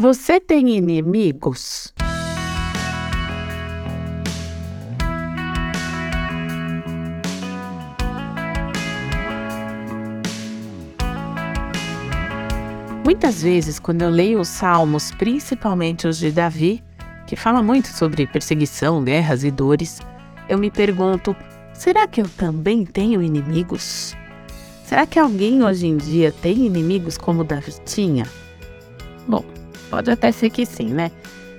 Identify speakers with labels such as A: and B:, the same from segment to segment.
A: Você tem inimigos? Muitas vezes, quando eu leio os salmos, principalmente os de Davi, que fala muito sobre perseguição, guerras e dores, eu me pergunto: será que eu também tenho inimigos? Será que alguém hoje em dia tem inimigos como Davi tinha? Bom, pode até ser que sim, né?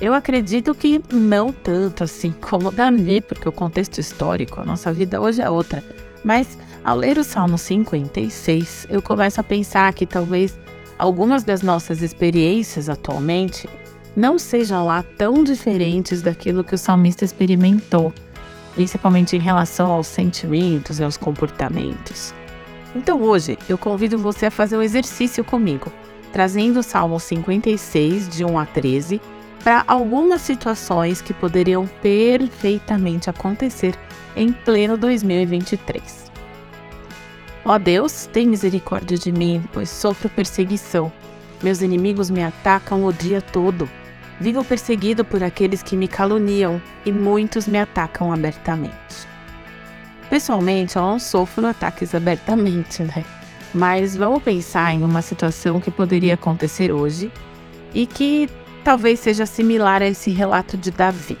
A: Eu acredito que não tanto assim como Davi, porque o contexto histórico, a nossa vida hoje é outra. Mas ao ler o Salmo 56, eu começo a pensar que talvez algumas das nossas experiências atualmente não sejam lá tão diferentes daquilo que o salmista experimentou, principalmente em relação aos sentimentos e aos comportamentos. Então hoje eu convido você a fazer um exercício comigo, trazendo o Salmo 56, de 1 a 13, para algumas situações que poderiam perfeitamente acontecer em pleno 2023. Ó Deus, tem misericórdia de mim, pois sofro perseguição. Meus inimigos me atacam o dia todo. Vivo perseguido por aqueles que me caluniam e muitos me atacam abertamente. Pessoalmente, eu não sofro ataques abertamente, né? Mas vamos pensar em uma situação que poderia acontecer hoje e que talvez seja similar a esse relato de Davi.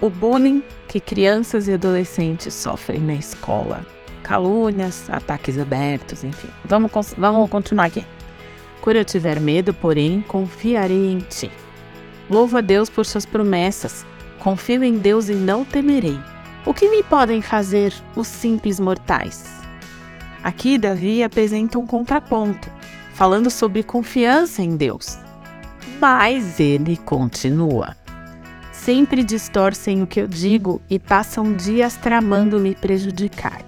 A: O bullying que crianças e adolescentes sofrem na escola calúnias, ataques abertos, enfim. Vamos, vamos continuar aqui. Quando eu tiver medo, porém, confiarei em ti. Louvo a Deus por suas promessas. Confio em Deus e não temerei. O que me podem fazer os simples mortais? Aqui, Davi apresenta um contraponto, falando sobre confiança em Deus. Mas ele continua. Sempre distorcem o que eu digo e passam dias tramando me prejudicar.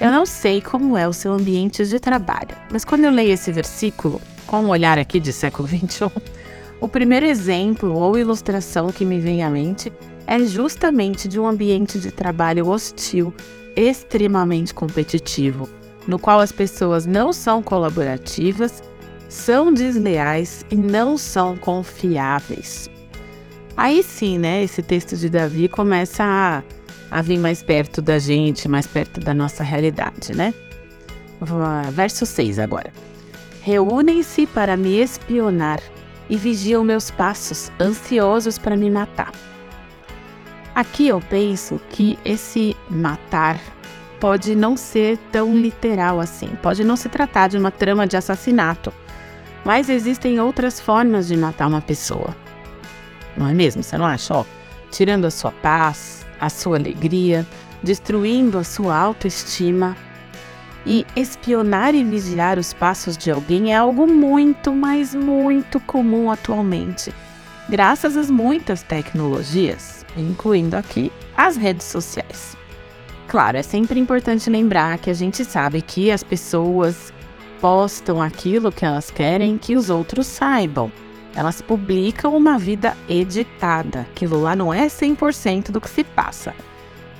A: Eu não sei como é o seu ambiente de trabalho, mas quando eu leio esse versículo, com um olhar aqui de século XXI, o primeiro exemplo ou ilustração que me vem à mente é justamente de um ambiente de trabalho hostil, extremamente competitivo, no qual as pessoas não são colaborativas, são desleais e não são confiáveis. Aí sim, né, esse texto de Davi começa a a vir mais perto da gente, mais perto da nossa realidade, né? Verso 6 agora. Reúnem-se para me espionar e vigiam meus passos, ansiosos para me matar. Aqui eu penso que esse matar pode não ser tão literal assim, pode não se tratar de uma trama de assassinato, mas existem outras formas de matar uma pessoa. Não é mesmo? Você não acha? Ó, tirando a sua paz, a sua alegria, destruindo a sua autoestima. E espionar e vigiar os passos de alguém é algo muito, mas muito comum atualmente, graças às muitas tecnologias, incluindo aqui as redes sociais. Claro, é sempre importante lembrar que a gente sabe que as pessoas postam aquilo que elas querem que os outros saibam. Elas publicam uma vida editada. Aquilo lá não é 100% do que se passa.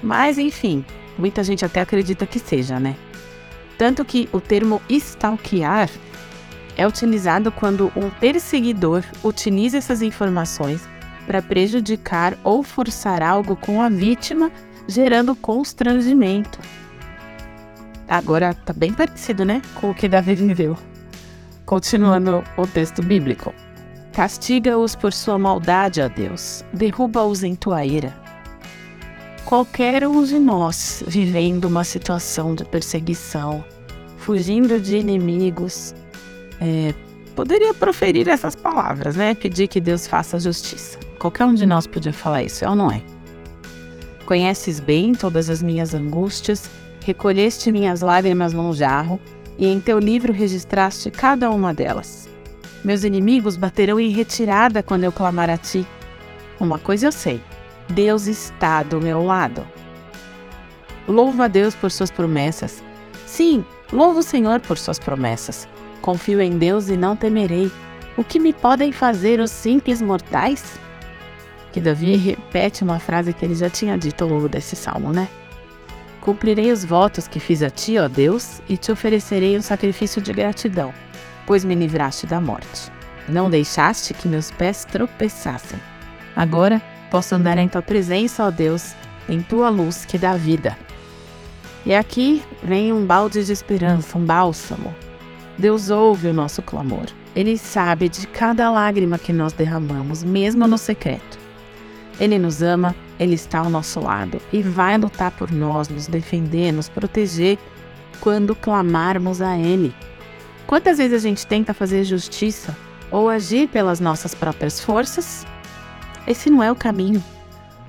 A: Mas, enfim, muita gente até acredita que seja, né? Tanto que o termo stalkear é utilizado quando um perseguidor utiliza essas informações para prejudicar ou forçar algo com a vítima, gerando constrangimento. Agora tá bem parecido, né, com o que Davi viveu. Continuando o texto bíblico. Castiga-os por sua maldade, ó Deus. Derruba-os em tua ira. Qualquer um de nós vivendo uma situação de perseguição, fugindo de inimigos, é, poderia proferir essas palavras, né? Pedir que Deus faça justiça. Qualquer um de nós podia falar isso, é ou não é? Conheces bem todas as minhas angústias, recolheste minhas lágrimas num jarro, e em teu livro registraste cada uma delas. Meus inimigos baterão em retirada quando eu clamar a ti. Uma coisa eu sei: Deus está do meu lado. Louvo a Deus por suas promessas. Sim, louvo o Senhor por suas promessas. Confio em Deus e não temerei. O que me podem fazer os simples mortais? Que Davi repete uma frase que ele já tinha dito ao longo desse salmo, né? Cumprirei os votos que fiz a ti, ó Deus, e te oferecerei um sacrifício de gratidão pois me livraste da morte. Não deixaste que meus pés tropeçassem. Agora posso andar em tua presença, ó Deus, em tua luz que dá vida. E aqui vem um balde de esperança, um bálsamo. Deus ouve o nosso clamor. Ele sabe de cada lágrima que nós derramamos, mesmo no secreto. Ele nos ama, ele está ao nosso lado e vai lutar por nós, nos defender, nos proteger quando clamarmos a Ele. Quantas vezes a gente tenta fazer justiça ou agir pelas nossas próprias forças? Esse não é o caminho.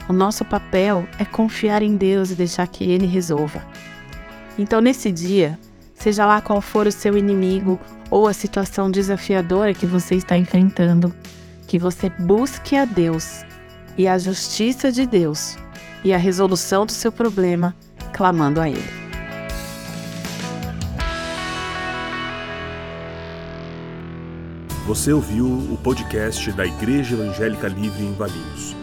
A: O nosso papel é confiar em Deus e deixar que Ele resolva. Então, nesse dia, seja lá qual for o seu inimigo ou a situação desafiadora que você está enfrentando, que você busque a Deus e a justiça de Deus e a resolução do seu problema, clamando a Ele.
B: Você ouviu o podcast da Igreja Evangélica Livre em Valinhos.